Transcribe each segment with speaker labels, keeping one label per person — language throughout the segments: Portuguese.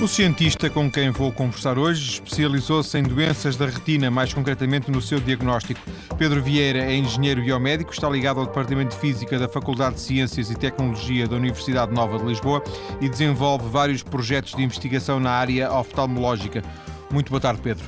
Speaker 1: O cientista com quem vou conversar hoje especializou-se em doenças da retina, mais concretamente no seu diagnóstico. Pedro Vieira é engenheiro biomédico, está ligado ao Departamento de Física da Faculdade de Ciências e Tecnologia da Universidade Nova de Lisboa e desenvolve vários projetos de investigação na área oftalmológica. Muito boa tarde, Pedro.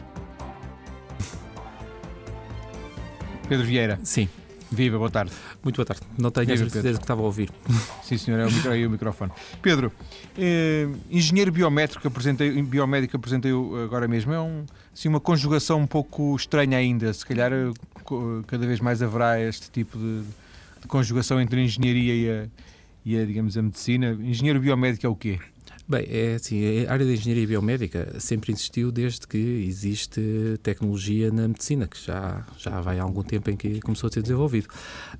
Speaker 1: Pedro Vieira.
Speaker 2: Sim.
Speaker 1: Viva, boa tarde.
Speaker 2: Muito boa tarde. Não tenho
Speaker 1: Viva,
Speaker 2: a certeza
Speaker 1: Pedro.
Speaker 2: que estava a ouvir.
Speaker 1: Sim, senhor, é o, micro, é o microfone. Pedro, eh, engenheiro biométrico, apresentei, biomédico apresentei agora mesmo, é um, assim, uma conjugação um pouco estranha ainda. Se calhar eh, co- cada vez mais haverá este tipo de, de conjugação entre a engenharia e a, e a, digamos, a medicina. Engenheiro biomédico é o quê?
Speaker 2: Bem, é assim, a área da engenharia biomédica sempre existiu desde que existe tecnologia na medicina, que já, já vai há algum tempo em que começou a ser desenvolvido.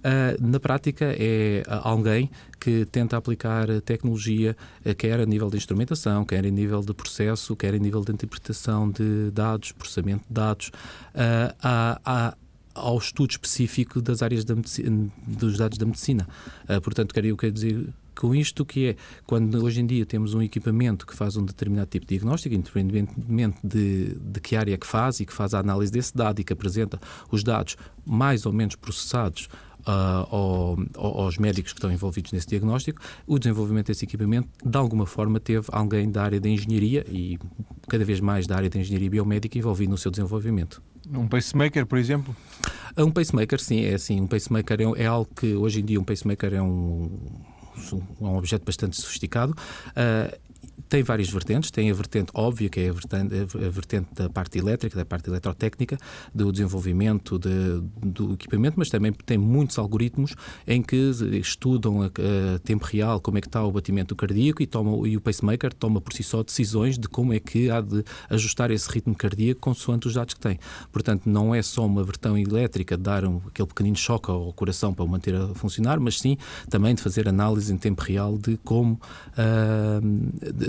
Speaker 2: Ah, na prática, é alguém que tenta aplicar tecnologia, eh, quer a nível de instrumentação, quer a nível de processo, quer a nível de interpretação de dados, processamento de dados, ah, a- a- ao estudo específico das áreas da medici- dos dados da medicina. Ah, portanto, quero, eu quero dizer com isto que é, quando hoje em dia temos um equipamento que faz um determinado tipo de diagnóstico, independentemente de, de que área que faz e que faz a análise desse dado e que apresenta os dados mais ou menos processados ao- ao- aos médicos que estão envolvidos nesse diagnóstico, o desenvolvimento desse equipamento, de alguma forma, teve alguém da área da engenharia e cada vez mais da área da engenharia biomédica envolvido no seu desenvolvimento.
Speaker 1: Um pacemaker, por exemplo?
Speaker 2: Um pacemaker, sim, é assim. Um pacemaker é, é algo que hoje em dia um pacemaker é um, é um objeto bastante sofisticado. Ah, tem várias vertentes. Tem a vertente óbvia, que é a vertente, a vertente da parte elétrica, da parte eletrotécnica, do desenvolvimento de- do equipamento, mas também tem muitos algoritmos em que estudam a, a tempo real como é que está o batimento cardíaco e, toma, e o pacemaker toma por si só decisões de como é que há de ajustar esse ritmo cardíaco consoante os dados que tem. Portanto, não é só uma vertão elétrica de dar um, aquele pequenino choque ao coração para o manter a funcionar, mas sim também de fazer análise em tempo real de como ah,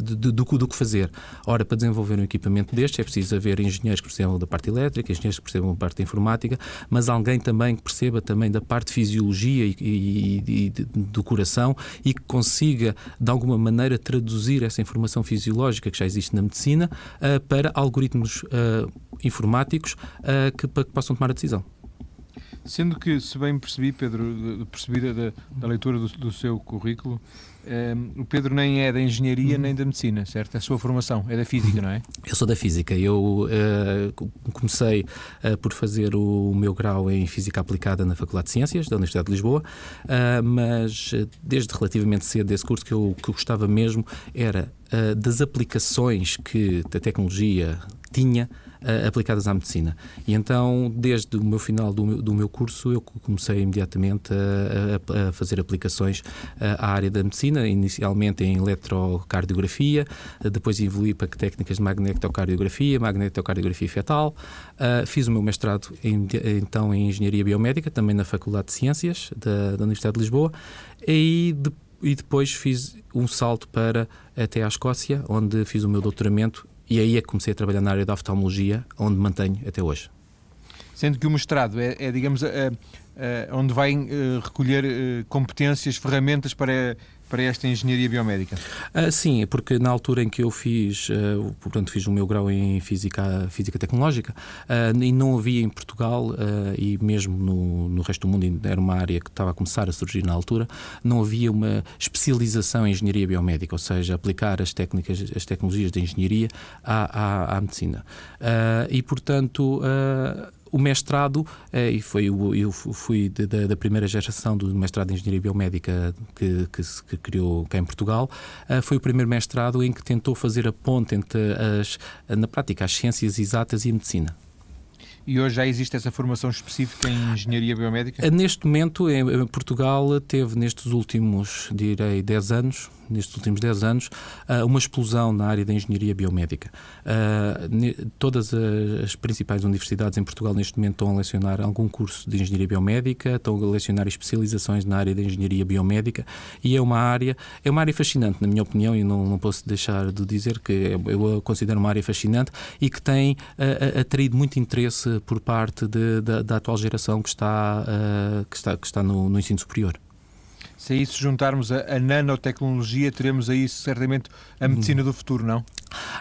Speaker 2: do, que- do que fazer. Ora, para desenvolver um equipamento deste é preciso haver engenheiros que percebam da parte elétrica, engenheiros que percebam da parte informática, mas alguém também que perceba também da parte de fisiologia e, e- e do coração e que consiga, de alguma maneira, traduzir essa informação fisiológica que já existe na medicina ah, para algoritmos ah, informáticos ah, que, que possam tomar a decisão.
Speaker 1: Sendo que, se bem percebi, Pedro, percebi da- da leitura do, do seu currículo, eh, o Pedro nem é da engenharia nem da medicina, certo? É a sua formação, é da física, não é?
Speaker 2: Eu sou da Física. Eu co- comecei eh, por fazer o meu grau em Física Aplicada na Faculdade de Ciências da Universidade de Lisboa, ah, mas desde relativamente cedo desse curso que eu, que eu gostava mesmo era das aplicações que a tecnologia tinha ah, aplicadas à medicina. E então, desde o meu final do meu, do meu curso, eu comecei imediatamente a, a- a fazer aplicações ah, à área da medicina, inicialmente em eletrocardiografia, ah, depois evolui para técnicas de magnetocardiografia, magnetocardiografia fetal. Fiz o meu mestrado em- então em Engenharia Biomédica, também na Faculdade de Ciências da, da Universidade de Lisboa, e, de- e depois fiz um salto para até à Escócia, onde fiz o meu doutoramento e aí é que comecei a trabalhar na área da oftalmologia, onde mantenho até hoje.
Speaker 1: Sendo que o mestrado é, é, digamos, a- a- onde vai eh, recolher competências, ferramentas para, para esta engenharia biomédica.
Speaker 2: Ah, sim, porque na altura em que eu fiz, o- portanto, fiz o meu grau em Física, física Tecnológica, ah, e não havia em Portugal, ah, e mesmo no, no resto do mundo, era uma área que estava a começar a surgir na altura, não havia uma especialização em Engenharia Biomédica, ou seja, aplicar as técnicas, as tecnologias de engenharia à, à, à medicina. E, portanto, o mestrado, eh, e foi eu fui da, da primeira geração do mestrado em Engenharia Biomédica que, que se que criou cá em Portugal, eh, foi o primeiro mestrado em que tentou fazer a ponte entre, as, na prática, as ciências exatas e a medicina.
Speaker 1: E hoje já existe essa formação específica em engenharia biomédica?
Speaker 2: Eh, Neste momento, em Portugal teve nestes últimos, direi, 10 anos, nestes últimos 10 anos, ah, uma explosão na área da engenharia biomédica. Ah, Todas as principais universidades em Portugal neste momento estão a lecionar algum curso de engenharia biomédica, estão a lecionar especializações na área da engenharia biomédica e é uma área, é uma área fascinante, na minha opinião, e não, não posso deixar de dizer que eu a considero uma área fascinante e que tem ah, atraído muito interesse por parte de- da, atual geração que está, que está, que está no, no ensino superior.
Speaker 1: Se a isso juntarmos a, a nanotecnologia, teremos aí certamente a medicina do futuro, não?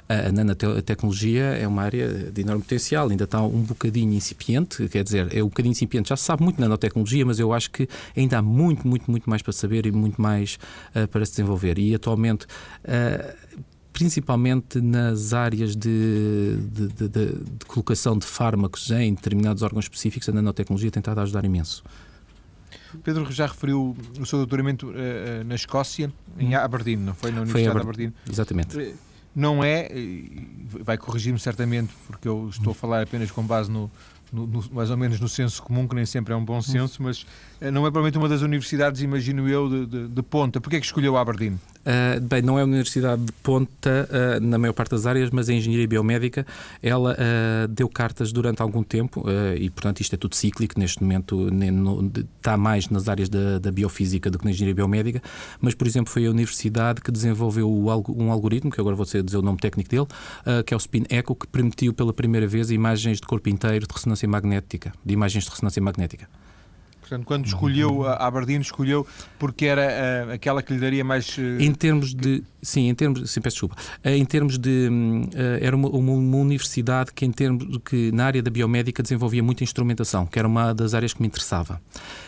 Speaker 2: A nanotecnologia é uma área de enorme potencial, ainda está um bocadinho incipiente, quer dizer, é um bocadinho incipiente. Já se sabe muito de nanotecnologia, mas eu acho que ainda há muito, muito, muito mais para saber e muito mais uh, para se desenvolver. E atualmente. Uh, principalmente nas áreas de, de, de, de, colocação de fármacos em determinados órgãos específicos, a nanotecnologia tem estado a ajudar imenso.
Speaker 1: Pedro já referiu o seu doutoramento uh, na Escócia, em hum. Aberdeen, não foi? Na Universidade
Speaker 2: foi
Speaker 1: de Aberdeen.
Speaker 2: Exatamente.
Speaker 1: Não é, vai corrigir-me certamente, porque eu estou a falar apenas com base no, no, no, mais ou menos no senso comum, que nem sempre é um bom senso, mas não é provavelmente uma das universidades, imagino eu, de, de, de ponta. Porquê é que escolheu Aberdeen?
Speaker 2: Uh, bem, não é uma universidade de ponta uh, na maior parte das áreas, mas em engenharia biomédica ela uh, deu cartas durante algum tempo e, portanto, isto é tudo cíclico. Neste momento está mais nas áreas da, da, biofísica do que na engenharia biomédica, mas, por exemplo, foi a universidade que desenvolveu um algoritmo, que agora vou dizer o nome técnico dele, que é o Spin Echo, que permitiu pela primeira vez imagens de corpo inteiro de ressonância magnética, de imagens de ressonância magnética.
Speaker 1: Portanto, quando escolheu a Aberdeen, escolheu porque era uh, aquela que lhe daria mais. Uh,
Speaker 2: em termos de. Sim, em termos. Sim, peço desculpa. Uh, em termos de. era uma, uma, uma, universidade que, em termos, que, na área da biomédica, desenvolvia muita instrumentação, que era uma das áreas que me interessava.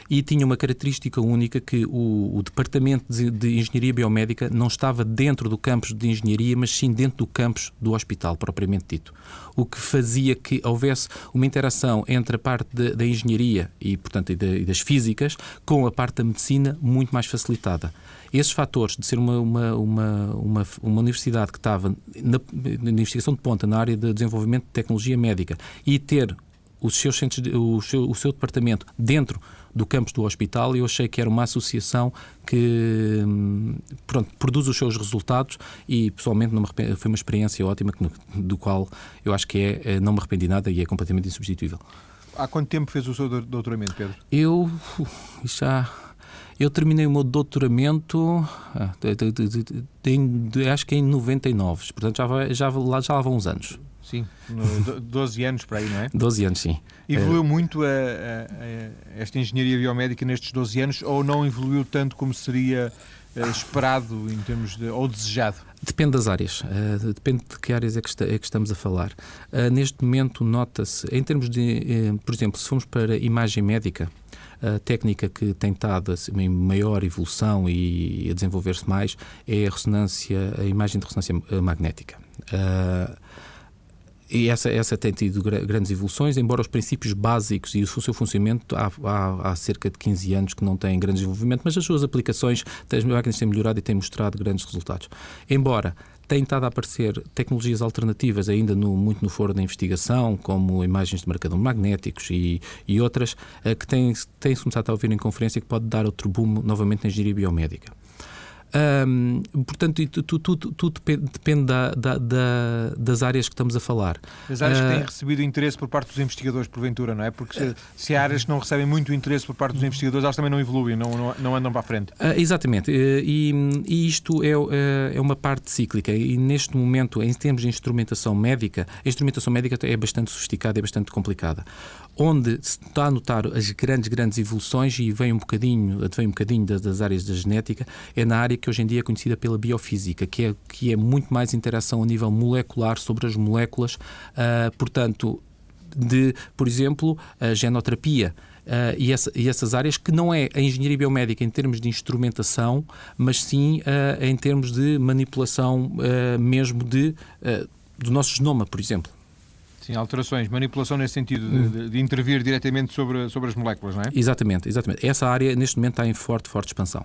Speaker 2: E tinha uma característica única que o, o departamento de, de, engenharia biomédica não estava dentro do campus de engenharia, mas sim dentro do campus do hospital, propriamente dito. O que fazia que houvesse uma interação entre a parte da engenharia e, portanto, e, de, e das físicas com a parte da medicina muito mais facilitada. Esses fatores de ser uma, uma, uma, uma, uma universidade que estava na, na, investigação de ponta na área de desenvolvimento de tecnologia médica e ter os seus centros, o, seu, o seu departamento dentro do campus do hospital, eu achei que era uma associação que hum, pronto, produz os seus resultados e pessoalmente foi uma experiência ótima do qual eu acho que é, é, não me arrependi nada e é completamente insubstituível.
Speaker 1: Há quanto tempo fez o seu doutoramento, Pedro?
Speaker 2: Eu já eu terminei o meu doutoramento, ah, acho que em 99, portanto já, já, lá, já lá vão uns anos.
Speaker 1: Sim, 12 anos para aí, não é?
Speaker 2: 12 anos, sim.
Speaker 1: Evoluiu é... muito a, a, a esta engenharia biomédica nestes 12 anos ou não evoluiu tanto como seria uh, esperado em termos de, ou desejado?
Speaker 2: Depende das áreas, uh, depende de que áreas é que, está, é que estamos a falar. Uh, neste momento, nota-se, em termos de, por exemplo, se formos para imagem médica, a técnica que tem estado assim, em maior evolução e a desenvolver-se mais é a ressonância, a imagem de ressonância magnética. Uh, e essa, essa tem tido grandes evoluções, embora os princípios básicos e o seu funcionamento há, há, há, cerca de 15 anos que não têm grande desenvolvimento, mas as suas aplicações, as máquinas têm melhorado e têm mostrado grandes resultados. Embora têm estado a aparecer tecnologias alternativas ainda no, muito no foro da investigação, como imagens de marcador magnéticos e, e outras, eh, que têm, têm começado a ouvir em conferência que pode dar outro boom novamente na engenharia biomédica. Portanto, tudo, tudo, tudo depende da, da, da, das áreas que estamos a falar.
Speaker 1: As áreas uh, que têm ah, recebido interesse por parte dos investigadores, porventura, não é? Porque se, se há áreas que não recebem muito interesse por parte dos investigadores, elas também não evoluem, não, não, não andam para a frente.
Speaker 2: Uh, exatamente. Uh, e, e, isto é, é uma parte cíclica. E neste momento, em termos de instrumentação médica, a instrumentação médica é bastante sofisticada e bastante complicada onde se está a notar as grandes, grandes evoluções e vem um bocadinho, vem um bocadinho das, das, áreas da genética, é na área que hoje em dia é conhecida pela biofísica, que é, que é muito mais interação a nível molecular sobre as moléculas, uh, portanto, de, por exemplo, a genoterapia. Uh, e, essa, e, essas áreas que não é a engenharia biomédica em termos de instrumentação, mas sim uh, em termos de manipulação mesmo de, do nosso genoma, por exemplo.
Speaker 1: Sim, alterações, manipulação nesse sentido, de, de, de, intervir diretamente sobre, sobre as moléculas, não é?
Speaker 2: Exatamente, exatamente. Essa área neste momento está em forte, forte expansão.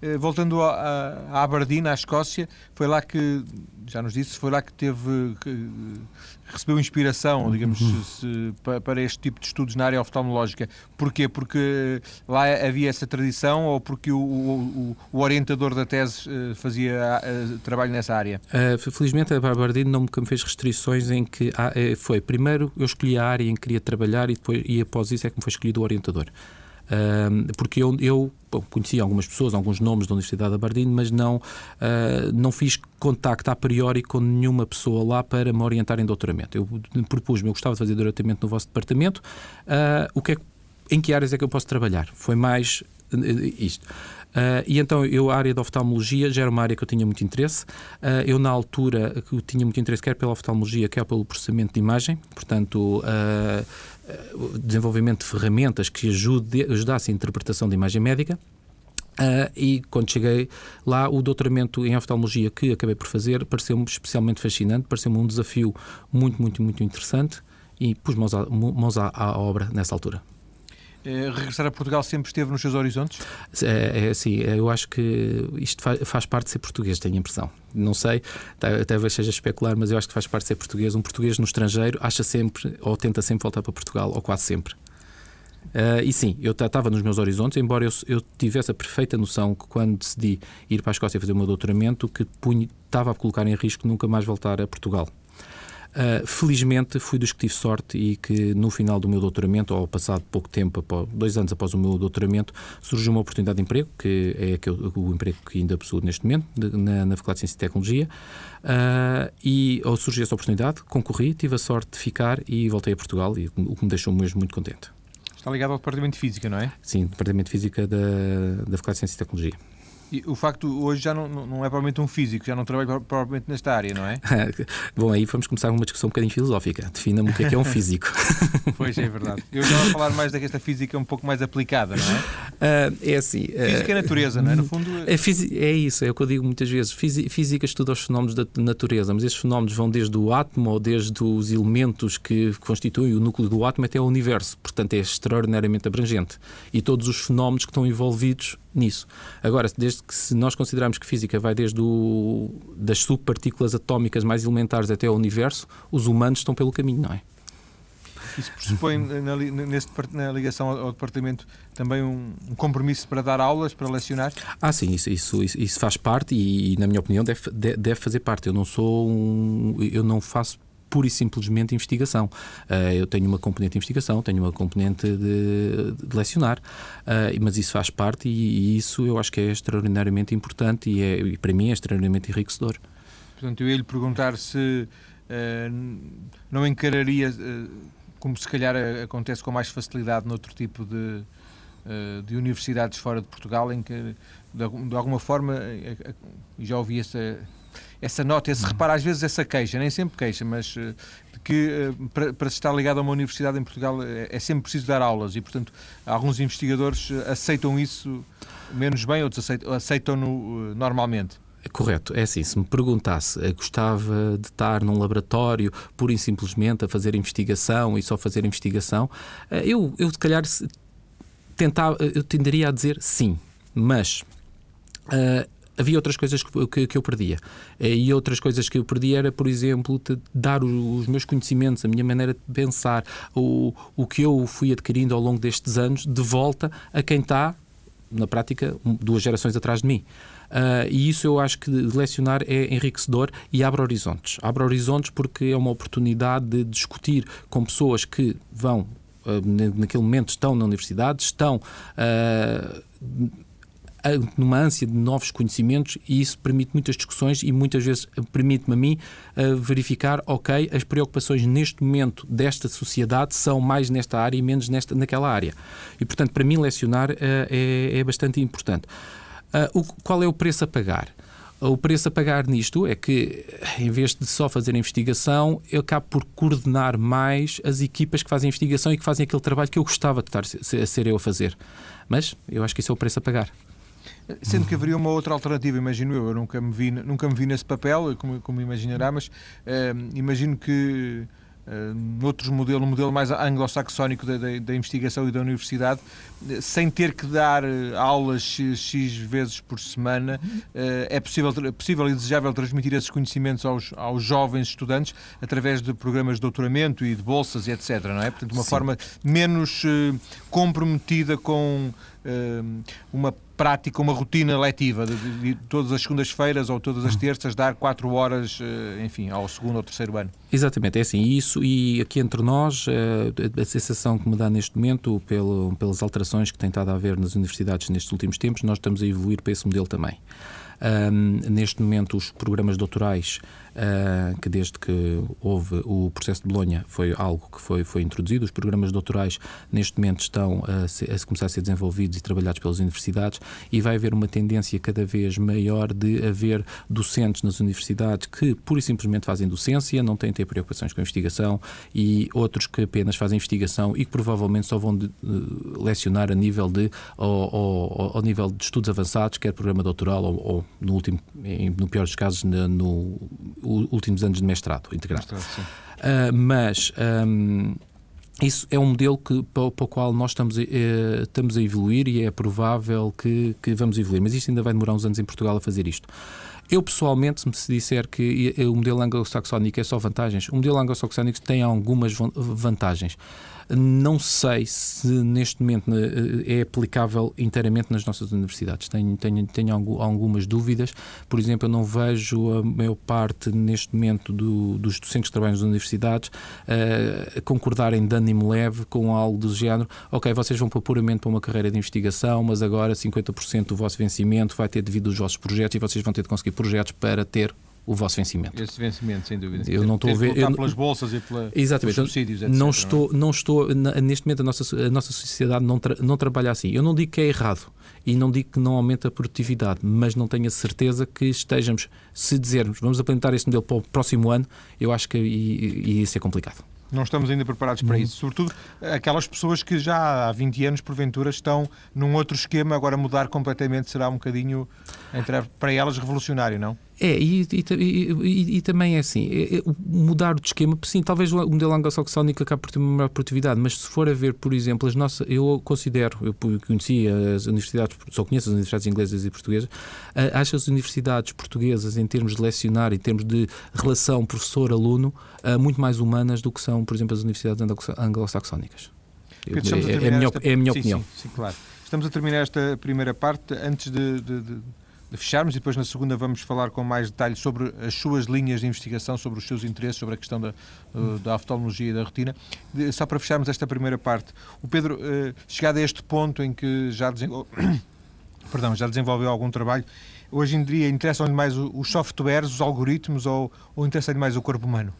Speaker 1: Eh, voltando a Aberdeen, à Escócia, foi lá que, já nos disse, foi lá que teve, que recebeu inspiração, digamos, uhum. se, para este tipo de estudos na área oftalmológica. Porquê? Porque lá havia essa tradição ou porque o, o, o orientador da tese eh, fazia trabalho nessa área?
Speaker 2: Uh, felizmente a Aberdeen nunca me fez restrições em que uh, foi, primeiro eu escolhi a área em que queria trabalhar e, depois, e após isso é que me foi escolhido o orientador porque eu, eu bom, conhecia algumas pessoas, alguns nomes da Universidade de Aberdeen, mas não, uh, não fiz contacto a priori com nenhuma pessoa lá para me orientar em doutoramento. Eu propus-me, eu gostava de fazer doutoramento no vosso departamento, uh, o que é, em que áreas é que eu posso trabalhar? Foi mais isto. Uh, e então eu, a área da oftalmologia já era uma área que eu tinha muito interesse. Uh, eu, na altura, eu tinha muito interesse quer pela oftalmologia, quer pelo processamento de imagem, portanto, uh, desenvolvimento de ferramentas que ajude, ajudassem a interpretação da imagem médica. Uh, e quando cheguei lá, o doutoramento em oftalmologia que acabei por fazer pareceu-me especialmente fascinante, pareceu-me um desafio muito, muito, muito interessante e pus mãos à, mãos à, à obra nessa altura.
Speaker 1: É, regressar a Portugal sempre esteve nos seus horizontes?
Speaker 2: É, é assim, eu acho que isto faz, parte de ser português, tenho a impressão. Não sei, talvez seja especular, mas eu acho que faz parte de ser português. Um português no estrangeiro acha sempre, ou tenta sempre voltar para Portugal, ou quase sempre. Uh, e sim, eu estava nos meus horizontes, embora eu, eu, tivesse a perfeita noção que quando decidi ir para a Escócia fazer o meu doutoramento, que estava a colocar em risco nunca mais voltar a Portugal. Uh, felizmente fui dos que tive sorte e que no final do meu doutoramento, ou passado pouco tempo, após, dois anos após o meu doutoramento, surgiu uma oportunidade de emprego, que é aquele, o emprego que ainda possuo neste momento, de, na, na Faculdade de Ciência e Tecnologia. Uh, e ao surgir essa oportunidade, concorri, tive a sorte de ficar e voltei a Portugal, e, o que me deixou mesmo muito contente.
Speaker 1: Está ligado ao Departamento de Física, não é?
Speaker 2: Sim, Departamento de Física da, da Faculdade de Ciência e Tecnologia.
Speaker 1: E o facto hoje já não, não é provavelmente um físico, já não trabalha provavelmente nesta área, não é?
Speaker 2: Bom, aí vamos começar uma discussão um bocadinho filosófica. Defina-me o que é, que é um físico.
Speaker 1: pois é, verdade. Eu já vou falar mais desta física um pouco mais aplicada, não é?
Speaker 2: Uh, é assim.
Speaker 1: Uh, física é natureza, não é? No fundo.
Speaker 2: É, é isso, é o que eu digo muitas vezes. Física estuda os fenómenos da natureza, mas esses fenómenos vão desde o átomo ou desde os elementos que constituem o núcleo do átomo até o universo. Portanto, é extraordinariamente abrangente. E todos os fenómenos que estão envolvidos nisso. Agora, desde que se nós consideramos que física vai desde o, das subpartículas atómicas mais elementares até ao universo, os humanos estão pelo caminho, não é?
Speaker 1: Isso pressupõe, na, nesse, na ligação ao, ao, departamento, também um, um, compromisso para dar aulas, para lecionar?
Speaker 2: Ah, sim, isso, isso, isso, faz parte e, e, na minha opinião, deve, deve fazer parte. Eu não sou um. Eu não faço pura e simplesmente investigação. Uh, eu tenho uma componente de investigação, tenho uma componente de, de lecionar, uh, mas isso faz parte e, e, isso eu acho que é extraordinariamente importante e, é, e para mim é extraordinariamente enriquecedor.
Speaker 1: Portanto, eu ia lhe perguntar se uh, não encararia, como se calhar acontece com mais facilidade noutro tipo de, de universidades fora de Portugal, em que de, de alguma forma, já ouvi essa essa nota, esse reparo, às vezes essa queixa, nem sempre queixa, mas uh, que uh, para, para se estar ligado a uma universidade em Portugal é, é sempre preciso dar aulas e, portanto, alguns investigadores aceitam isso menos bem, outros aceitam-no aceitam normalmente.
Speaker 2: Correto, é assim, se me perguntasse, gostava de estar num laboratório pura e simplesmente a fazer investigação e só fazer investigação, eu, eu se calhar tentava, eu tenderia a dizer sim, mas uh, havia outras coisas que, que, que, eu perdia. Eh, e outras coisas que eu perdia era, por exemplo, dar os meus conhecimentos, a minha maneira de pensar, o, o que eu fui adquirindo ao longo destes anos, de volta a quem está, na prática, duas gerações atrás de mim. Uh, e isso eu acho que lecionar é enriquecedor e abre horizontes. Abre horizontes porque é uma oportunidade de discutir com pessoas que vão, uh, naquele momento, estão na universidade, estão. Uh, numa ânsia de novos conhecimentos e isso permite muitas discussões e muitas vezes permite-me a mim uh, verificar, ok, as preocupações neste momento desta sociedade são mais nesta área e menos nesta, naquela área. E, portanto, para mim, lecionar uh, é, é, bastante importante. Uh, o, qual é o preço a pagar? O preço a pagar nisto é que, em vez de só fazer investigação, eu acabo por coordenar mais as equipas que fazem investigação e que fazem aquele trabalho que eu gostava de estar a ser eu a fazer. Mas eu acho que isso é o preço a pagar.
Speaker 1: Sendo que haveria uma outra alternativa, imagino eu. Eu nunca me vi, nunca me vi nesse papel, como, como imaginará, mas uh, imagino que uh, noutros modelos, um modelo mais anglo-saxónico da, da, da, investigação e da universidade, sem ter que dar eh, aulas X, X vezes por semana, uh, é possível, possível e desejável transmitir esses conhecimentos aos, aos jovens estudantes através de programas de doutoramento e de bolsas e etc. Não é? Portanto, uma Sim. forma menos comprometida com uma prática, uma rotina letiva de, de, de todas as segundas-feiras ou todas as hum. terças dar quatro horas, eh, enfim, ao segundo ou terceiro ano.
Speaker 2: Exatamente, é assim. Isso, e aqui entre nós, eh, a sensação que me dá neste momento, pelo, pelas alterações que tem estado a haver nas universidades nestes últimos tempos, nós estamos a evoluir para esse modelo também. Um, neste momento, os programas doutorais uh, que desde que houve o processo de Bolonha foi algo que foi, foi introduzido. Os programas doutorais neste momento estão a, se, a começar a ser desenvolvidos e trabalhados pelas universidades e vai haver uma tendência cada vez maior de haver docentes nas universidades que pura e simplesmente fazem docência, não têm ter preocupações com a investigação e outros que apenas fazem investigação e que provavelmente só vão de, uh, lecionar a nível de ao, ao, ao, nível de estudos avançados, quer programa doutoral ou, ou no último, em, no pior dos casos, no últimos anos de mestrado integrado. uh, mas um, isso é um modelo que, para, o qual nós estamos a, eh, estamos a evoluir e é provável que, que vamos evoluir. Mas isto ainda vai demorar uns anos em Portugal a fazer isto. Eu, pessoalmente, se me disser que o modelo anglo-saxónico é só vantagens, o modelo anglo-saxónico tem algumas vantagens. Não sei se neste momento eh, é aplicável inteiramente nas nossas universidades. Tenho, tenho, tenho algumas dúvidas. Por exemplo, eu não vejo a maior parte neste momento do, dos docentes que trabalham nas universidades uh, concordarem de ânimo leve com algo do género. Ok, vocês vão puramente para uma carreira de investigação, mas agora 50% do vosso vencimento vai ter devido aos vossos projetos e vocês vão ter de conseguir projetos para ter o vosso vencimento.
Speaker 1: Esse vencimento, sem dúvida.
Speaker 2: Eu não estou a ver. Eu,
Speaker 1: pelas bolsas e pela,
Speaker 2: exatamente,
Speaker 1: pelos subsídios, etc.
Speaker 2: Não estou, não estou neste momento a nossa, a nossa sociedade não, tra, não trabalha assim. Eu não digo que é errado e não digo que não aumenta a produtividade, mas não tenho a certeza que estejamos, se dizermos vamos implementar esse modelo para o próximo ano, eu acho que ia, ser complicado.
Speaker 1: Não estamos ainda preparados para isso. Sobretudo aquelas pessoas que já há 20 anos, porventura, estão num outro esquema, agora mudar completamente será um bocadinho, para elas, revolucionário, não?
Speaker 2: É, e, e, e, também é assim, é, é, mudar de esquema, sim, talvez o modelo anglo-saxónico acabe por ter uma maior produtividade, mas se for a ver, por exemplo, as nossas, eu considero, eu conheci as universidades, só conheço as universidades inglesas e portuguesas, acho as universidades portuguesas, em termos de lecionar, em termos de relação professor-aluno, muito mais humanas do que são, por exemplo, as universidades anglo-saxónicas. É, é, a minha, esta... é a minha
Speaker 1: sim,
Speaker 2: opinião.
Speaker 1: Sim, sim, claro. Estamos a terminar esta primeira parte. Antes de, de de fecharmos e depois na segunda vamos falar com mais detalhes sobre as suas linhas de investigação, sobre os seus interesses, sobre a questão da, uh, da oftalmologia e da retina. Só para fecharmos esta primeira parte, o Pedro, uh, chegado a este ponto em que já, desenvol... Perdão, já desenvolveu algum trabalho, hoje em dia interessam-lhe mais os softwares, os algoritmos ou, ou interessa-lhe mais o corpo humano?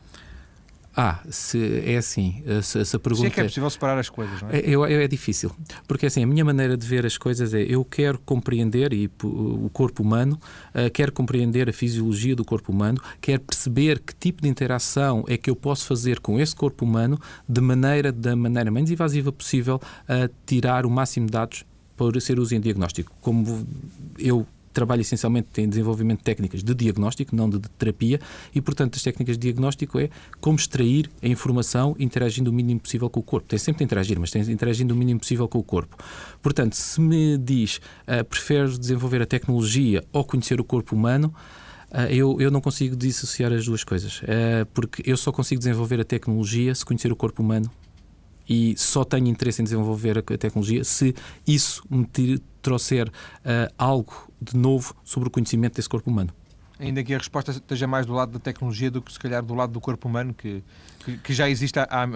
Speaker 2: Ah, se é assim, se, se a pergunta... Se é
Speaker 1: que é possível separar as coisas, não é?
Speaker 2: É, é? é, difícil, porque assim, a minha maneira de ver as coisas é, eu quero compreender e, o corpo humano, uh, quero compreender a fisiologia do corpo humano, quero perceber que tipo de interação é que eu posso fazer com esse corpo humano de maneira, da maneira menos invasiva possível a tirar o máximo de dados para ser uso em diagnóstico. Como eu trabalha essencialmente em desenvolvimento de técnicas de diagnóstico, não de, terapia, e, portanto, as técnicas de diagnóstico é como extrair a informação interagindo o mínimo possível com o corpo. Tem sempre de interagir, mas tem interagindo o mínimo possível com o corpo. Portanto, se me diz, uh, prefere desenvolver a tecnologia ou conhecer o corpo humano, Uh, eu, eu não consigo dissociar as duas coisas, uh, porque eu só consigo desenvolver a tecnologia se conhecer o corpo humano e só tenho interesse em desenvolver a tecnologia se isso me trouxer uh, algo de novo sobre o conhecimento desse corpo humano.
Speaker 1: Ainda que a resposta esteja mais do lado da tecnologia do que se calhar do lado do corpo humano, que, que, que já existe há, há,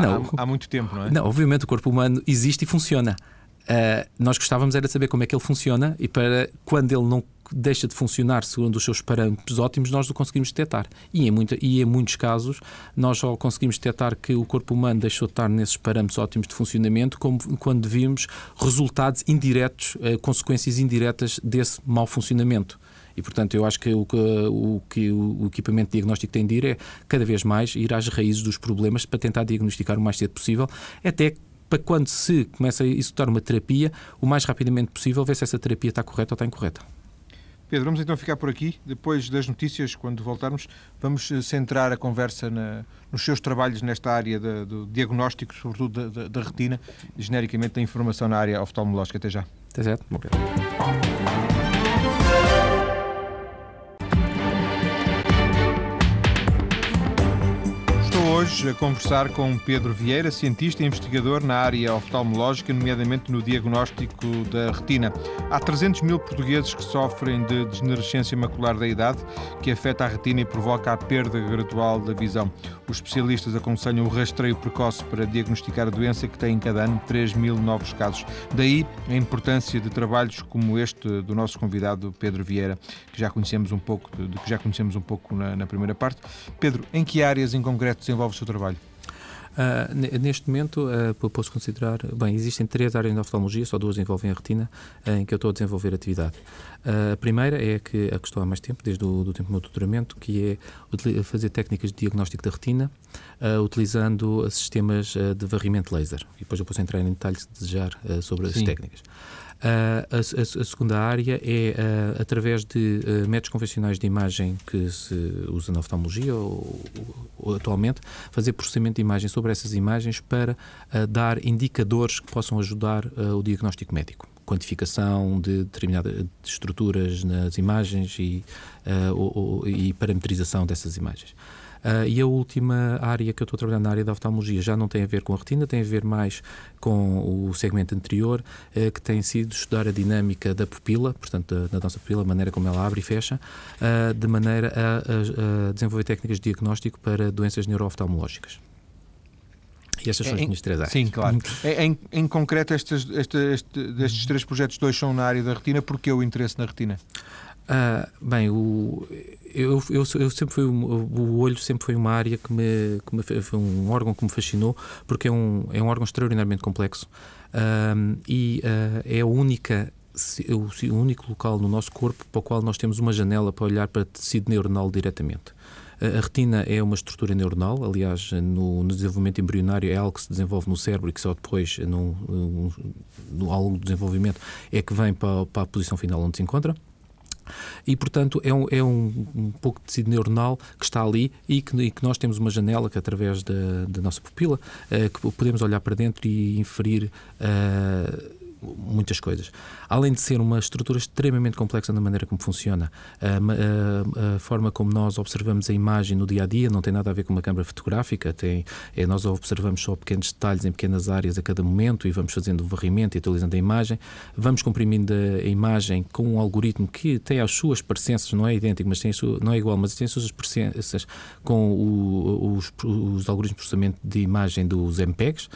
Speaker 1: não, há, há, muito tempo, não é?
Speaker 2: Não, obviamente o corpo humano existe e funciona. Uh, nós gostávamos era de saber como é que ele funciona e para quando ele não deixa de funcionar segundo os seus parâmetros ótimos, nós o conseguimos detectar. E em, muita, e em muitos casos, nós só conseguimos detectar que o corpo humano deixou de estar nesses parâmetros ótimos de funcionamento como, quando vimos resultados indiretos, uh, consequências indiretas desse mau funcionamento. E, portanto, eu acho que o, o que o equipamento diagnóstico tem de ir é, cada vez mais, ir às raízes dos problemas para tentar diagnosticar o mais cedo possível, até para quando se começa a executar uma terapia, o mais rapidamente possível, ver se essa terapia está correta ou está incorreta.
Speaker 1: Pedro, vamos então ficar por aqui. Depois das notícias, quando voltarmos, vamos eh, centrar a conversa na, nos seus trabalhos nesta área de, do diagnóstico, sobretudo da, da, da, retina, genericamente da informação na área oftalmológica. Até já.
Speaker 2: Até já.
Speaker 1: Estou hoje a conversar com Pedro Vieira, cientista e investigador na área oftalmológica, nomeadamente no diagnóstico da retina. Há 300 mil portugueses que sofrem de degenerescência macular da idade, que afeta a retina e provoca a perda gradual da visão. Os especialistas aconselham o rastreio precoce para diagnosticar a doença, que tem em cada ano 3 mil novos casos. Daí a importância de trabalhos como este do nosso convidado Pedro Vieira, que já conhecemos um pouco, de que já conhecemos um pouco na, na primeira parte. Pedro, em que áreas em concreto desenvolve seu trabalho?
Speaker 2: Uh, neste momento, uh, posso considerar. Bem, existem três áreas de oftalmologia, só duas envolvem a retina, uh, em que eu estou a desenvolver atividade. a primeira é a que, a que estou há mais tempo, desde o do tempo do meu doutoramento, que é fazer técnicas de diagnóstico da retina, utilizando sistemas de varrimento laser. E depois eu posso entrar em detalhes se desejar sobre Sim. as técnicas. Uh, a, a, a, segunda área é, uh, através de uh, métodos convencionais de imagem que se usa na oftalmologia ou, ou, atualmente, fazer processamento de imagem sobre essas imagens para dar indicadores que possam ajudar o diagnóstico médico. Quantificação de determinadas estruturas nas imagens e, ou, e parametrização dessas imagens. Uh, e a última área que eu estou trabalhando na área da oftalmologia já não tem a ver com a retina, tem a ver mais com o segmento anterior, uh, que tem sido estudar a dinâmica da pupila, portanto, da, da nossa pupila, a maneira como ela abre e fecha, uh, de maneira a, a, a, desenvolver técnicas de diagnóstico para doenças neurooftalmológicas. E estas são as minhas três áreas.
Speaker 1: Sim, claro. em, em concreto, estes, este, este, destes três projetos, dois são na área da retina. Porquê o interesse na retina?
Speaker 2: Ah, bem, o, eu, eu, eu, sempre fui o olho sempre foi uma área que me, que me foi um órgão que me fascinou porque é um é um órgão extraordinariamente complexo um, e uh, é a única o, único local no nosso corpo para o qual nós temos uma janela para olhar para tecido neuronal diretamente. A retina é uma estrutura neuronal, aliás, no, no, desenvolvimento embrionário é algo que se desenvolve no cérebro e que só depois, no, no, no ao longo do desenvolvimento, é que vem para, para a posição final onde se encontra. E, portanto, é um, é um, um pouco de tecido neuronal que está ali e que, e que nós temos uma janela que, através da, da nossa pupila, uh, que podemos olhar para dentro e inferir. Uh, muitas coisas. Além de ser uma estrutura extremamente complexa na maneira como funciona, a, a, a, forma como nós observamos a imagem no dia a dia não tem nada a ver com uma câmara fotográfica, tem, é, nós observamos só pequenos detalhes em pequenas áreas a cada momento e vamos fazendo o varrimento e atualizando a imagem, vamos comprimindo a, imagem com um algoritmo que tem as suas parecenças, não é idêntico, mas tem sua, não é igual, mas tem as suas parecenças com o, os, os algoritmos de processamento de imagem dos MPEGs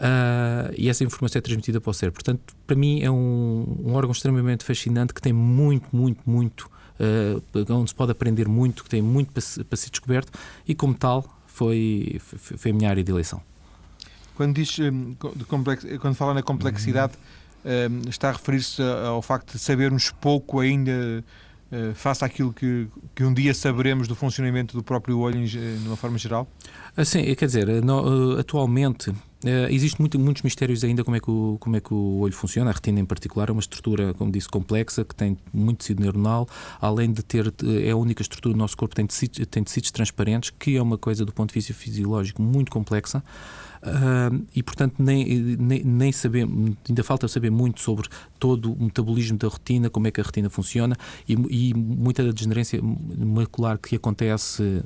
Speaker 2: uh, e essa informação é transmitida para o cérebro. Portanto, para mim é um, um órgão extremamente fascinante que tem muito, muito, muito, uh, onde se pode aprender muito, que tem muito para, para ser descoberto e, como tal, foi, foi, foi a minha área de eleição.
Speaker 1: Quando, diz, hum, quando fala na complexidade, uhum. está a referir-se ao facto de sabermos pouco ainda uh, face àquilo que, que um dia saberemos do funcionamento do próprio olho de uma forma geral?
Speaker 2: Sim, quer dizer, no, atualmente Uh, Existem muito, muitos mistérios ainda como é, que o, como é que o olho funciona. A retina, em particular, é uma estrutura, como disse, complexa, que tem muito tecido neuronal, além de ter, é a única estrutura do nosso corpo que tem tecidos, tem tecidos transparentes, que é uma coisa, do ponto de vista fisiológico, muito complexa. Uh, e portanto nem, nem, nem ainda falta saber muito sobre todo o metabolismo da retina, como é que a retina funciona e, e muita da degenerência macular que acontece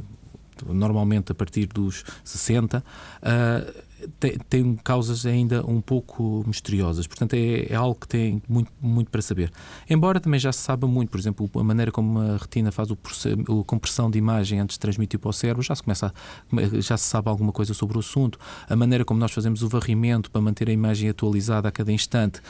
Speaker 2: normalmente a partir dos 60, uh, tem, tem, causas ainda um pouco misteriosas. Portanto, é, é, algo que tem muito, muito para saber. Embora também já se saiba muito, por exemplo, a maneira como a retina faz o, a compressão de imagem antes de transmitir para o cérebro, já se, começa a, já se sabe alguma coisa sobre o assunto. A maneira como nós fazemos o varrimento para manter a imagem atualizada a cada instante,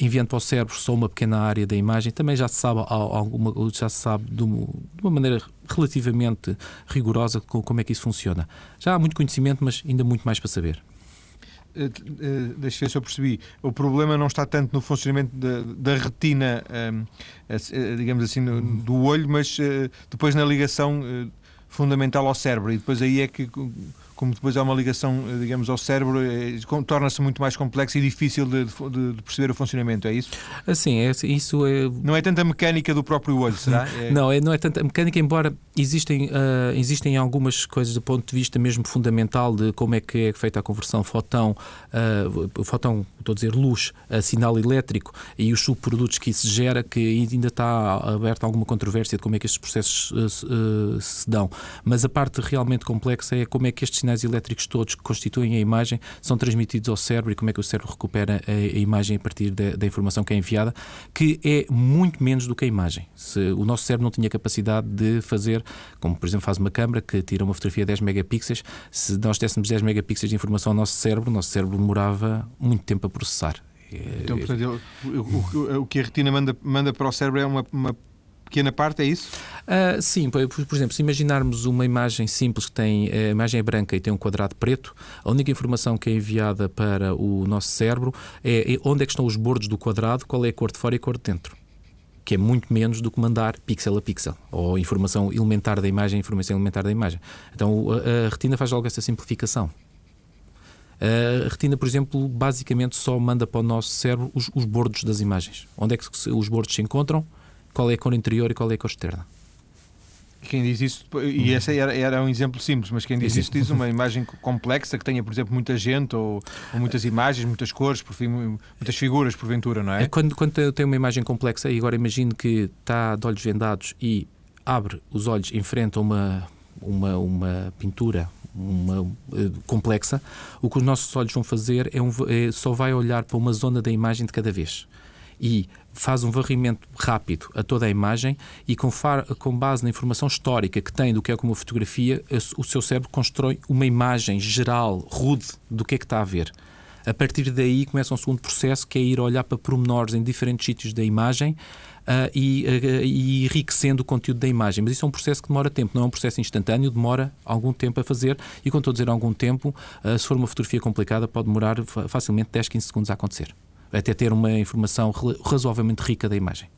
Speaker 2: enviando para o cérebro só uma pequena área da imagem, também já se sabe, alguma, já se sabe de uma, de uma maneira relativamente rigorosa como é que isso funciona. Já há muito conhecimento, mas ainda muito mais para saber.
Speaker 1: Uh, uh, deixa eu ver se eu percebi. O problema não está tanto no funcionamento da, da retina, uh, digamos assim, no, do olho, mas depois na ligação fundamental ao cérebro. E depois aí é que como depois há uma ligação, eh, digamos, ao cérebro, é, torna-se muito mais complexo e difícil de, de, de, perceber o funcionamento, é isso?
Speaker 2: Assim, é, isso é...
Speaker 1: Não é tanta mecânica do próprio olho, será?
Speaker 2: É... Não, é, não é tanta mecânica, embora existem, uh, existem algumas coisas do ponto de vista mesmo fundamental de como é que é feita a conversão fotão, uh, fotão, estou a dizer luz, a sinal elétrico e os subprodutos que isso gera, que ainda está aberta alguma controvérsia de como é que estes processos uh, se dão. Mas a parte realmente complexa é como é que estes sinais elétricos todos que constituem a imagem são transmitidos ao cérebro e como é que o cérebro recupera a, a imagem a partir da, da, informação que é enviada, que é muito menos do que a imagem. Se o nosso cérebro não tinha capacidade de fazer como por exemplo faz uma câmara que tira uma fotografia de 10 megapixels, se nós dessemos 10 megapixels de informação ao nosso cérebro, o nosso cérebro demorava muito tempo a processar.
Speaker 1: Então, portanto, o, o, o, que a retina manda, manda para o cérebro é uma, uma pequena parte, é isso?
Speaker 2: Uh, sim, por, por, exemplo, se imaginarmos uma imagem simples que tem a imagem é branca e tem um quadrado preto, a única informação que é enviada para o nosso cérebro é, é onde é que estão os bordos do quadrado, qual é a cor de fora e a cor de dentro que é muito menos do que mandar pixel a pixel, ou informação elementar da imagem, informação elementar da imagem. Então a, a retina faz logo essa simplificação. A retina, por exemplo, basicamente só manda para o nosso cérebro os, os bordos das imagens. Onde é que os bordos se encontram, qual é a cor interior e qual é a cor externa.
Speaker 1: Quem diz isso, e esse era, era um exemplo simples, mas quem diz isso diz uma imagem complexa que tenha, por exemplo, muita gente ou, ou muitas imagens, muitas cores, por fim, muitas figuras, porventura, não é?
Speaker 2: é quando, quando eu tenho uma imagem complexa, e agora imagino que está de olhos vendados e abre os olhos em frente a uma, uma, uma pintura uma, uh, complexa, o que os nossos olhos vão fazer é, um, é só vai olhar para uma zona da imagem de cada vez. E faz um varrimento rápido a toda a imagem e com, com base na informação histórica que tem do que é como fotografia, o seu cérebro constrói uma imagem geral, rude, do que é que está a ver. A partir daí começa um segundo processo que é ir olhar para pormenores em diferentes sítios da imagem uh, e, uh, e, enriquecendo o conteúdo da imagem. Mas isso é um processo que demora tempo, não é um processo instantâneo, demora algum tempo a fazer. E quando estou a dizer algum tempo, uh, se for uma fotografia complicada, pode demorar facilmente 10, 15 segundos a acontecer até ter uma informação razoavelmente rica da imagem.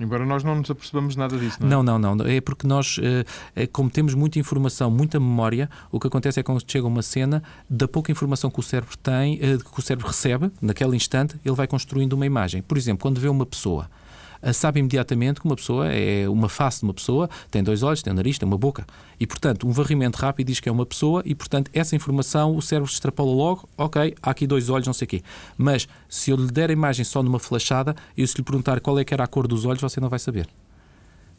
Speaker 1: Embora nós não nos apercebamos nada disso,
Speaker 2: não é? Não, não, não. É porque nós, eh, é como temos muita informação, muita memória, o que acontece é que quando chega uma cena, da pouca informação que o cérebro tem, eh, que o cérebro recebe, naquele instante, ele vai construindo uma imagem. Por exemplo, quando vê uma pessoa, sabe imediatamente que uma pessoa é uma face de uma pessoa, tem dois olhos, tem um nariz, tem uma boca. E, portanto, um varrimento rápido diz que é uma pessoa e, portanto, essa informação o cérebro extrapola logo, ok, há aqui dois olhos, não sei o quê. Mas se eu lhe der a imagem só numa flashada, e se lhe perguntar qual é que era a cor dos olhos, você não vai saber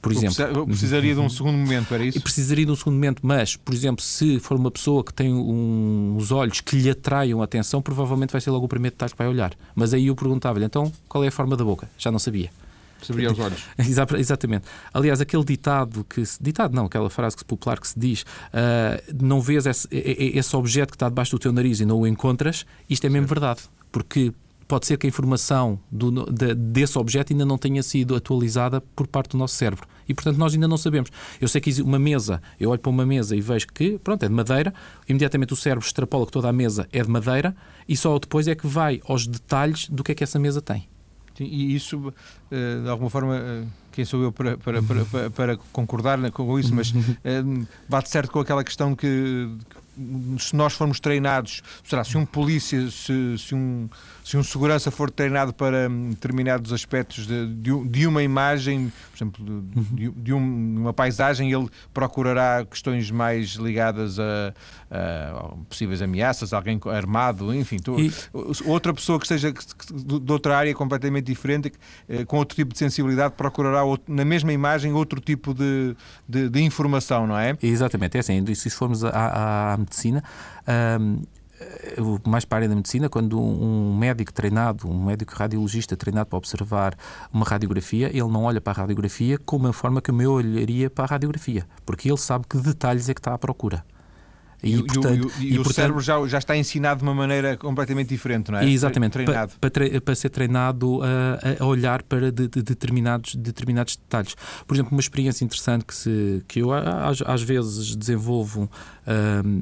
Speaker 2: por exemplo.
Speaker 1: Eu precisaria de um segundo momento, era isso?
Speaker 2: E precisaria de um segundo momento, mas, por exemplo, se for uma pessoa que tem uns olhos que lhe atraiam a atenção, provavelmente vai ser logo o primeiro detalhe que vai olhar. Mas aí eu perguntava-lhe, então, qual é a forma da boca? Já não sabia.
Speaker 1: Se abria os olhos.
Speaker 2: Exatamente. Aliás, aquele ditado que se, ditado não, aquela frase que, popular que se diz, uh, não vês esse, esse, objeto que está debaixo do teu nariz e não o encontras, isto é mesmo certo. verdade. Porque pode ser que a informação do, de, desse objeto ainda não tenha sido atualizada por parte do nosso cérebro. E, portanto, nós ainda não sabemos. Eu sei que uma mesa, eu olho para uma mesa e vejo que, pronto, é de madeira, imediatamente o cérebro extrapola que toda a mesa é de madeira e só depois é que vai aos detalhes do que é que essa mesa tem.
Speaker 1: E isso, eh, de alguma forma, eh, quem sou eu para, para, para, para concordar com isso, mas eh, bate certo com aquela questão que, se nós formos treinados, será, se um polícia, se, se, um, se um segurança for treinado para determinados aspectos de, de, de uma imagem, por exemplo, de, de um, uma paisagem, ele procurará questões mais ligadas a, a possíveis ameaças, alguém armado, enfim, tu, e... outra pessoa que esteja de outra área completamente diferente, eh, com outro tipo de sensibilidade, procurará outro, na mesma imagem outro tipo de, de, de informação, não é?
Speaker 2: Exatamente, é assim, se formos à, à medicina, um, mais para a área da medicina, quando um médico treinado, um médico radiologista treinado para observar uma radiografia, ele não olha para a radiografia como a forma que eu olharia para a radiografia, porque ele sabe que detalhes é que está à procura.
Speaker 1: E, e, portanto, e, e, e o portanto, cérebro já, já está ensinado de uma maneira completamente diferente, não é?
Speaker 2: Exatamente, treinado. Para, para, para ser treinado a, a olhar para de, de determinados, determinados detalhes. Por exemplo, uma experiência interessante que, se, que eu às, às vezes desenvolvo uh,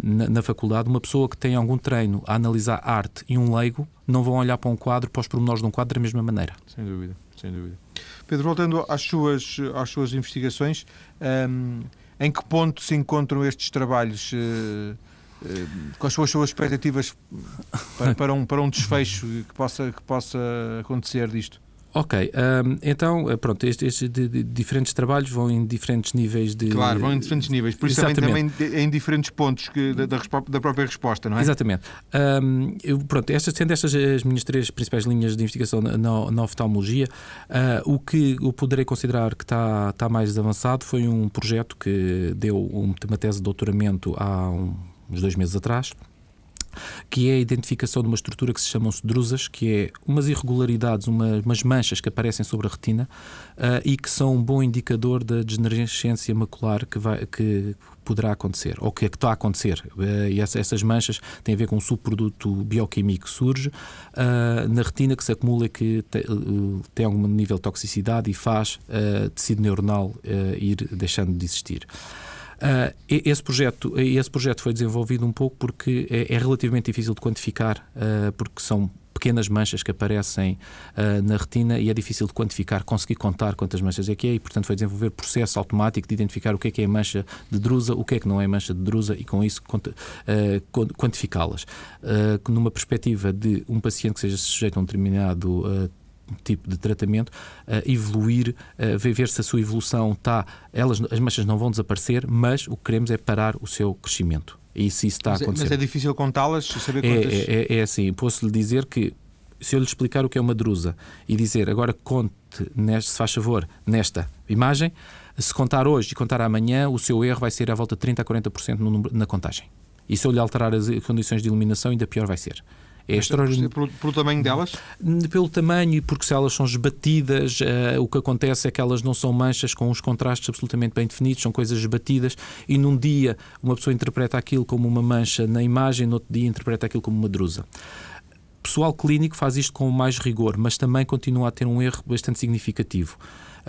Speaker 2: na, na, faculdade, uma pessoa que tem algum treino a analisar arte e um leigo não vão olhar para um quadro, para os pormenores de um quadro da mesma maneira.
Speaker 1: Sem dúvida, sem dúvida. Pedro, voltando às suas, às suas investigações, um, em que ponto se encontram estes trabalhos? Uh, uh, quais são as suas expectativas para, para, um, para um desfecho que possa, que possa acontecer disto?
Speaker 2: Ok, um, então, eh, pronto, estes, estes de, de, diferentes trabalhos vão em diferentes níveis de.
Speaker 1: Claro, vão em diferentes níveis, por isso também, também em diferentes pontos que, da, da, própria resposta, não é?
Speaker 2: Exatamente. Um, eu, pronto, estas, sendo estas as minhas três principais linhas de investigação na, na oftalmologia, uh, o que eu poderei considerar que está, está mais avançado foi um projeto que deu uma tese de doutoramento há um, uns dois meses atrás que é a identificação de uma estrutura que se chamam-se drusas, que é umas irregularidades, uma, umas manchas que aparecem sobre a retina uh, e que são um bom indicador da degenerescência macular que, vai, que poderá acontecer, ou que, é que está a acontecer. Uh, e essa, essas manchas têm a ver com um subproduto bioquímico que surge uh, na retina que se acumula e que te, tem algum nível de toxicidade e faz tecido neuronal ir deixando de existir. Uh, esse, projeto, esse projeto foi desenvolvido um pouco porque é, é relativamente difícil de quantificar, uh, porque são pequenas manchas que aparecem uh, na retina e é difícil de quantificar, conseguir contar quantas manchas é que é e, portanto, foi desenvolver processo automático de identificar o que é que é mancha de drusa, o que é que não é mancha de drusa e, com isso, uh, quantificá-las. Uh, numa perspectiva de um paciente que seja sujeito a um determinado tipo de tratamento, evoluir, ver se a sua evolução está. Elas, as manchas não vão desaparecer, mas o que queremos é parar o seu crescimento. E se isso está
Speaker 1: mas,
Speaker 2: a acontecer.
Speaker 1: Mas é difícil contá-las, saber
Speaker 2: é,
Speaker 1: quantas.
Speaker 2: É, é, é assim, posso-lhe dizer que se eu lhe explicar o que é uma drusa e dizer agora conte, neste, se faz favor, nesta imagem, se contar hoje e contar amanhã, o seu erro vai ser à volta de 30% a 40% no, na contagem. E se eu lhe alterar as condições de iluminação, ainda pior vai ser.
Speaker 1: É extraordinário. Pelo, pelo, tamanho delas?
Speaker 2: Pelo tamanho e porque se elas são esbatidas, uh, o que acontece é que elas não são manchas com os contrastes absolutamente bem definidos, são coisas esbatidas e num dia uma pessoa interpreta aquilo como uma mancha na imagem, no outro dia interpreta aquilo como uma drusa pessoal clínico faz isto com mais rigor, mas também continua a ter um erro bastante significativo.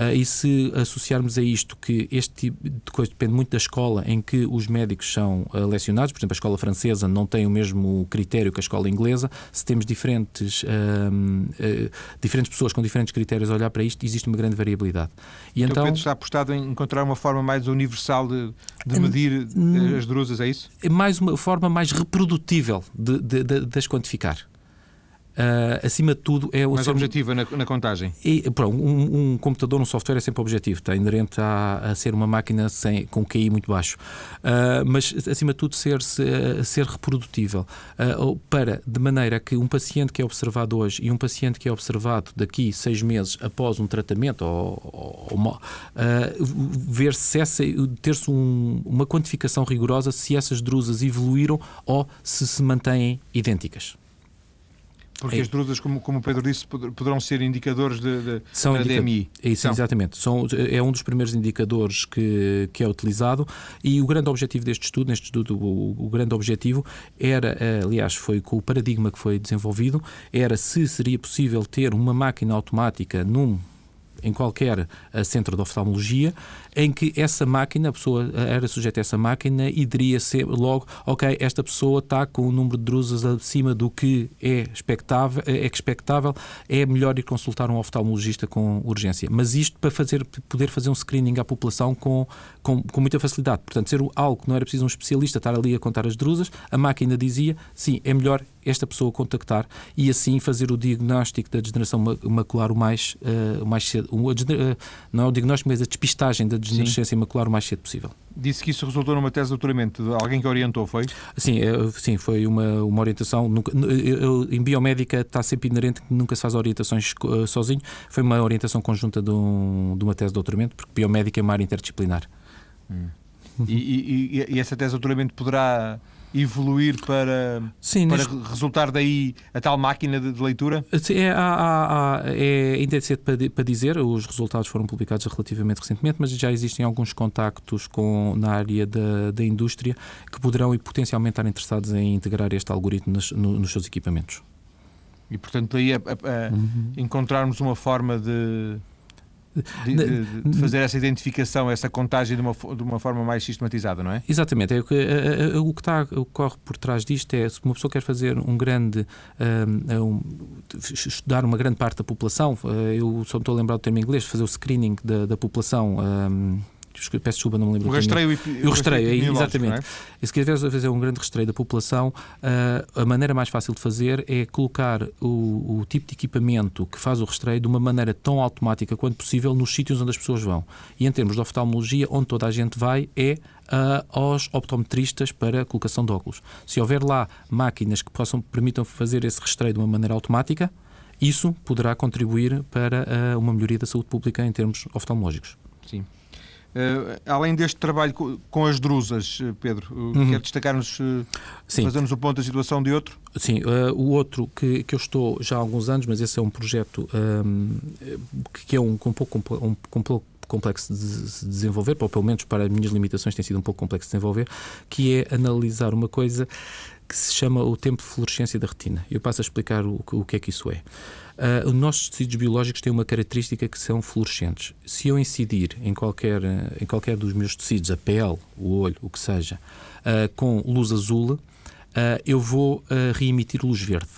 Speaker 2: Uh, e se associarmos a isto que este tipo de coisa depende muito da escola em que os médicos são uh, lecionados, por exemplo, a escola francesa não tem o mesmo critério que a escola inglesa, se temos diferentes, uh, diferentes pessoas com diferentes critérios a olhar para isto, existe uma grande variabilidade.
Speaker 1: E então, então está apostado em encontrar uma forma mais universal de, de medir as drusas, é isso?
Speaker 2: É mais uma forma mais reprodutível de, de, de, de as quantificar. Uh, acima de tudo é
Speaker 1: o mais objetiva na, na, contagem.
Speaker 2: E, pronto, um, um, computador um software é sempre objetivo está inerente a, a ser uma máquina sem, com QI muito baixo. Uh, mas acima de tudo ser, ser, ser reprodutível. Uh, para de maneira que um paciente que é observado hoje e um paciente que é observado daqui seis meses após um tratamento ou, ou, ou ver se essa ter-se um, uma quantificação rigorosa se essas drusas evoluíram ou se se mantêm idênticas
Speaker 1: porque é. as drusas, como, como o Pedro disse, poderão ser indicadores de, de, São da indica... DMI.
Speaker 2: É isso, São. exatamente. São, é um dos primeiros indicadores que, que é utilizado e o grande objetivo deste estudo, neste estudo, o, o grande objetivo era, aliás, foi com o paradigma que foi desenvolvido, era se seria possível ter uma máquina automática num em qualquer eh, centro de oftalmologia em que essa máquina, a pessoa eh, era sujeita a essa máquina e diria ser logo, ok, esta pessoa está com o número de drusas acima do que é expectável, é expectável, é melhor ir consultar um oftalmologista com urgência. Mas isto para fazer, poder fazer um screening à população com, com, com muita facilidade. Portanto, ser algo que não era preciso um especialista estar ali a contar as drusas, a máquina dizia, sim, é melhor esta pessoa contactar e assim fazer o diagnóstico da degeneração macular o mais, uh, o mais cedo. O, uh, não é o diagnóstico, mas a despistagem da degenerescência macular o mais cedo possível.
Speaker 1: Disse que isso resultou numa tese de doutoramento de alguém que orientou, foi?
Speaker 2: Sim, é, sim foi uma, uma orientação. Nunca, eu, em biomédica está sempre inerente que nunca se faz orientações uh, sozinho. Foi uma orientação conjunta de, um, de uma tese de doutoramento, porque biomédica é uma área interdisciplinar.
Speaker 1: Hum. e, e, e, essa tese de doutoramento poderá evoluir para, Sim, para neste... resultar daí a tal máquina de, de leitura?
Speaker 2: É, há, há, é ainda é cedo para, para, dizer, os resultados foram publicados relativamente recentemente, mas já existem alguns contactos com, na área da, da indústria que poderão e potencialmente estar interessados em integrar este algoritmo nos, no, nos seus equipamentos.
Speaker 1: E, portanto, aí a, a, a uhum. encontrarmos uma forma de de, de, de, fazer essa identificação, essa contagem de uma, de uma forma mais sistematizada, não é?
Speaker 2: Exatamente. É o, que, é, é, o que está, ocorre por trás disto é se uma pessoa quer fazer um grande. Um, um, estudar uma grande parte da população, eu só me estou a lembrar do termo inglês, fazer o screening da, da população. Um, peço desculpa, não me lembro.
Speaker 1: O rastreio,
Speaker 2: e, o rastreio, exatamente. É? se quiseres fazer um grande rastreio da população, uh, a maneira mais fácil de fazer é colocar o, o, tipo de equipamento que faz o rastreio de uma maneira tão automática quanto possível nos sítios onde as pessoas vão. E em termos de oftalmologia, onde toda a gente vai é uh, aos optometristas para a colocação de óculos. Se houver lá máquinas que possam permitam fazer esse rastreio de uma maneira automática, isso poderá contribuir para uh, uma melhoria da saúde pública em termos oftalmológicos.
Speaker 1: Sim. Uh, além deste trabalho com as drusas, eh, Pedro, uhum. quer destacar-nos, uh, fazer-nos o ponto da situação de outro?
Speaker 2: Sim, uh, o outro que, que eu estou já há alguns anos, mas esse é um projeto um, que é um, um pouco um, um pouco complexo de se desenvolver, ou pelo menos para as minhas limitações tem sido um pouco complexo de desenvolver, que é analisar uma coisa que se chama o tempo de fluorescência da retina. Eu passo a explicar o, o que é que isso é. Uh, os nossos tecidos biológicos têm uma característica que são fluorescentes. Se eu incidir em qualquer, em qualquer dos meus tecidos, a pele, o olho, o que seja, uh, com luz azul, uh, eu vou reemitir luz verde.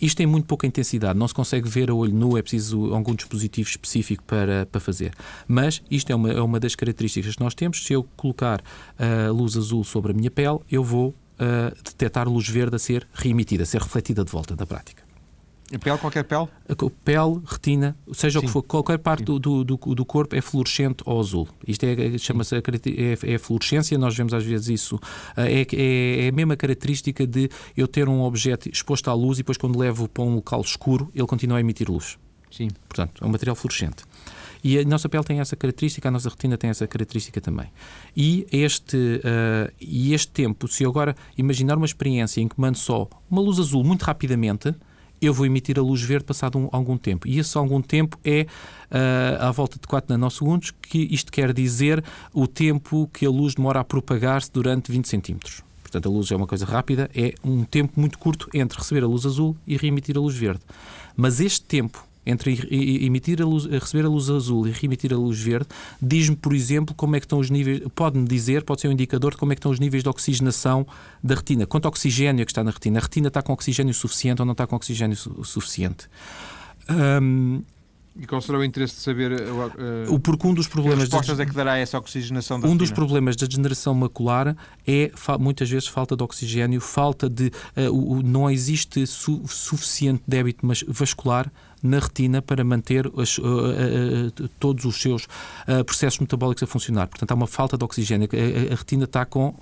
Speaker 2: Isto tem muito pouca intensidade, não se consegue ver a olho nu, é preciso algum dispositivo específico para, para fazer. Mas isto é uma, é uma das características que nós temos. Se eu colocar a luz azul sobre a minha pele, eu vou uh, detectar luz verde a ser reemitida, a ser refletida de volta da prática.
Speaker 1: A pele, qualquer pele?
Speaker 2: Pele, retina, seja Sim. o que for, qualquer parte do, do, do, corpo é fluorescente ou azul. Isto é, chama-se é, é fluorescência, nós vemos às vezes isso. É, é, é, a mesma característica de eu ter um objeto exposto à luz e depois, quando levo para um local escuro, ele continua a emitir luz.
Speaker 1: Sim.
Speaker 2: Portanto, é um material fluorescente. E a nossa pele tem essa característica, a nossa retina tem essa característica também. E este, uh, e este tempo, se eu agora imaginar uma experiência em que mando só uma luz azul muito rapidamente, eu vou emitir a luz verde passado um, algum tempo. E esse algum tempo é uh, à volta de 4 nanosegundos, que isto quer dizer o tempo que a luz demora a propagar-se durante 20 centímetros. Portanto, a luz é uma coisa rápida, é um tempo muito curto entre receber a luz azul e reemitir a luz verde. Mas este tempo entre emitir a luz, receber a luz azul e reemitir a luz verde, diz-me, por exemplo, como é que estão os níveis, pode-me dizer, pode ser um indicador de como é que estão os níveis de oxigenação da retina. Quanto oxigênio é que está na retina? A retina está com oxigênio suficiente ou não está com oxigênio su suficiente?
Speaker 1: Um, e qual será o interesse de saber uh,
Speaker 2: o porque um dos problemas
Speaker 1: que respostas é que dará essa oxigenação da
Speaker 2: Um
Speaker 1: retina?
Speaker 2: dos problemas da degeneração macular é muitas vezes falta de oxigênio, falta de uh, o, não existe su, suficiente débito vascular na retina para manter as, uh, uh, todos os seus uh, processos metabólicos a funcionar. Portanto, há uma falta de oxigênio. A, a, retina está com,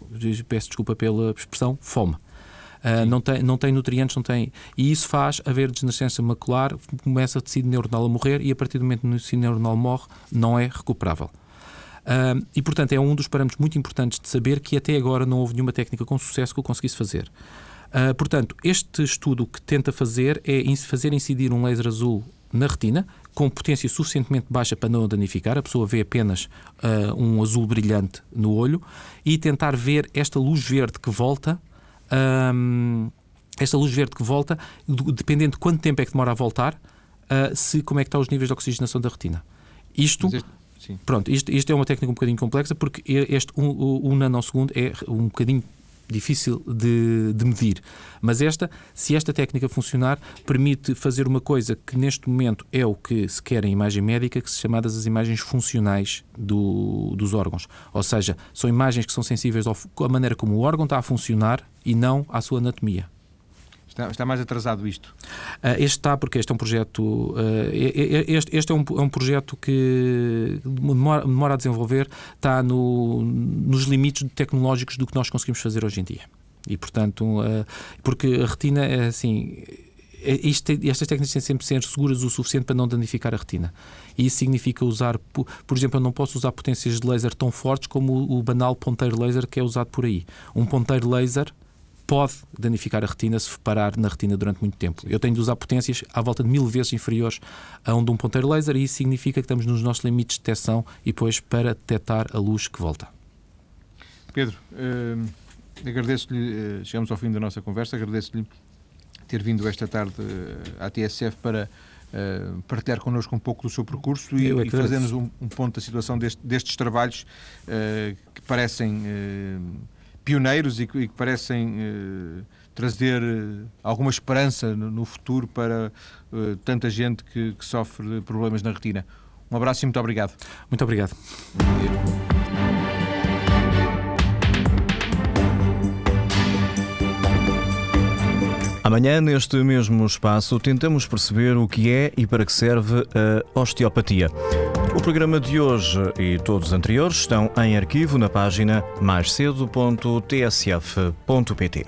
Speaker 2: peço desculpa pela expressão, fome. Uh, não, tem, não tem nutrientes, não tem. E isso faz haver desnascência macular, começa o tecido neuronal a morrer e a partir do momento que o tecido neuronal morre, não é recuperável. Uh, e, portanto, é um dos parâmetros muito importantes de saber que até agora não houve nenhuma técnica com sucesso que o conseguisse fazer. Uh, portanto, este estudo que tenta fazer é fazer incidir um laser azul na retina, com potência suficientemente baixa para não danificar, a pessoa vê apenas uh, um azul brilhante no olho, e tentar ver esta luz verde que volta. Um, esta luz verde que volta, dependendo de quanto tempo é que demora a voltar, uh, se como é que estão os níveis de oxigenação da retina. Isto, pronto, isto, isto, é uma técnica um bocadinho complexa porque este um, um nanosegundo é um bocadinho difícil de, de, medir. Mas esta, se esta técnica funcionar, permite fazer uma coisa que neste momento é o que se quer em imagem médica, que se chamadas as imagens funcionais do, dos órgãos. Ou seja, são imagens que são sensíveis à maneira como o órgão está a funcionar e não à sua anatomia.
Speaker 1: Está, está, mais atrasado isto?
Speaker 2: Uh, este está, porque este é um projeto. Uh, este, este é, um, é, um, projeto que demora, demora, a desenvolver, está no, nos limites tecnológicos do que nós conseguimos fazer hoje em dia. E, portanto, uh, porque a retina é assim. É, isto, estas técnicas têm sempre ser seguras o suficiente para não danificar a retina. E isso significa usar, por, por exemplo, eu não posso usar potências de laser tão fortes como o, o banal ponteiro laser que é usado por aí. Um ponteiro laser pode danificar a retina se parar na retina durante muito tempo. Eu tenho de usar potências à volta de mil vezes inferiores a um de um ponteiro laser e isso significa que estamos nos nossos limites de detecção e depois para detectar a luz que volta.
Speaker 1: Pedro, eh, agradeço-lhe, eh, chegamos ao fim da nossa conversa, agradeço-lhe ter vindo esta tarde eh, à TSF para Uh, partilhar connosco um pouco do seu percurso e, e fazer-nos um, um, ponto da situação deste, destes trabalhos uh, que parecem uh, pioneiros e que, parecem eh, trazer eh, alguma esperança no, no futuro para eh, tanta gente que, que, sofre problemas na retina. Um abraço e muito obrigado.
Speaker 2: Muito obrigado.
Speaker 3: Amanhã, neste mesmo espaço, tentamos perceber o que é e para que serve a osteopatia. O programa de hoje e todos os anteriores estão em arquivo na página maiscedo.tsf.pt.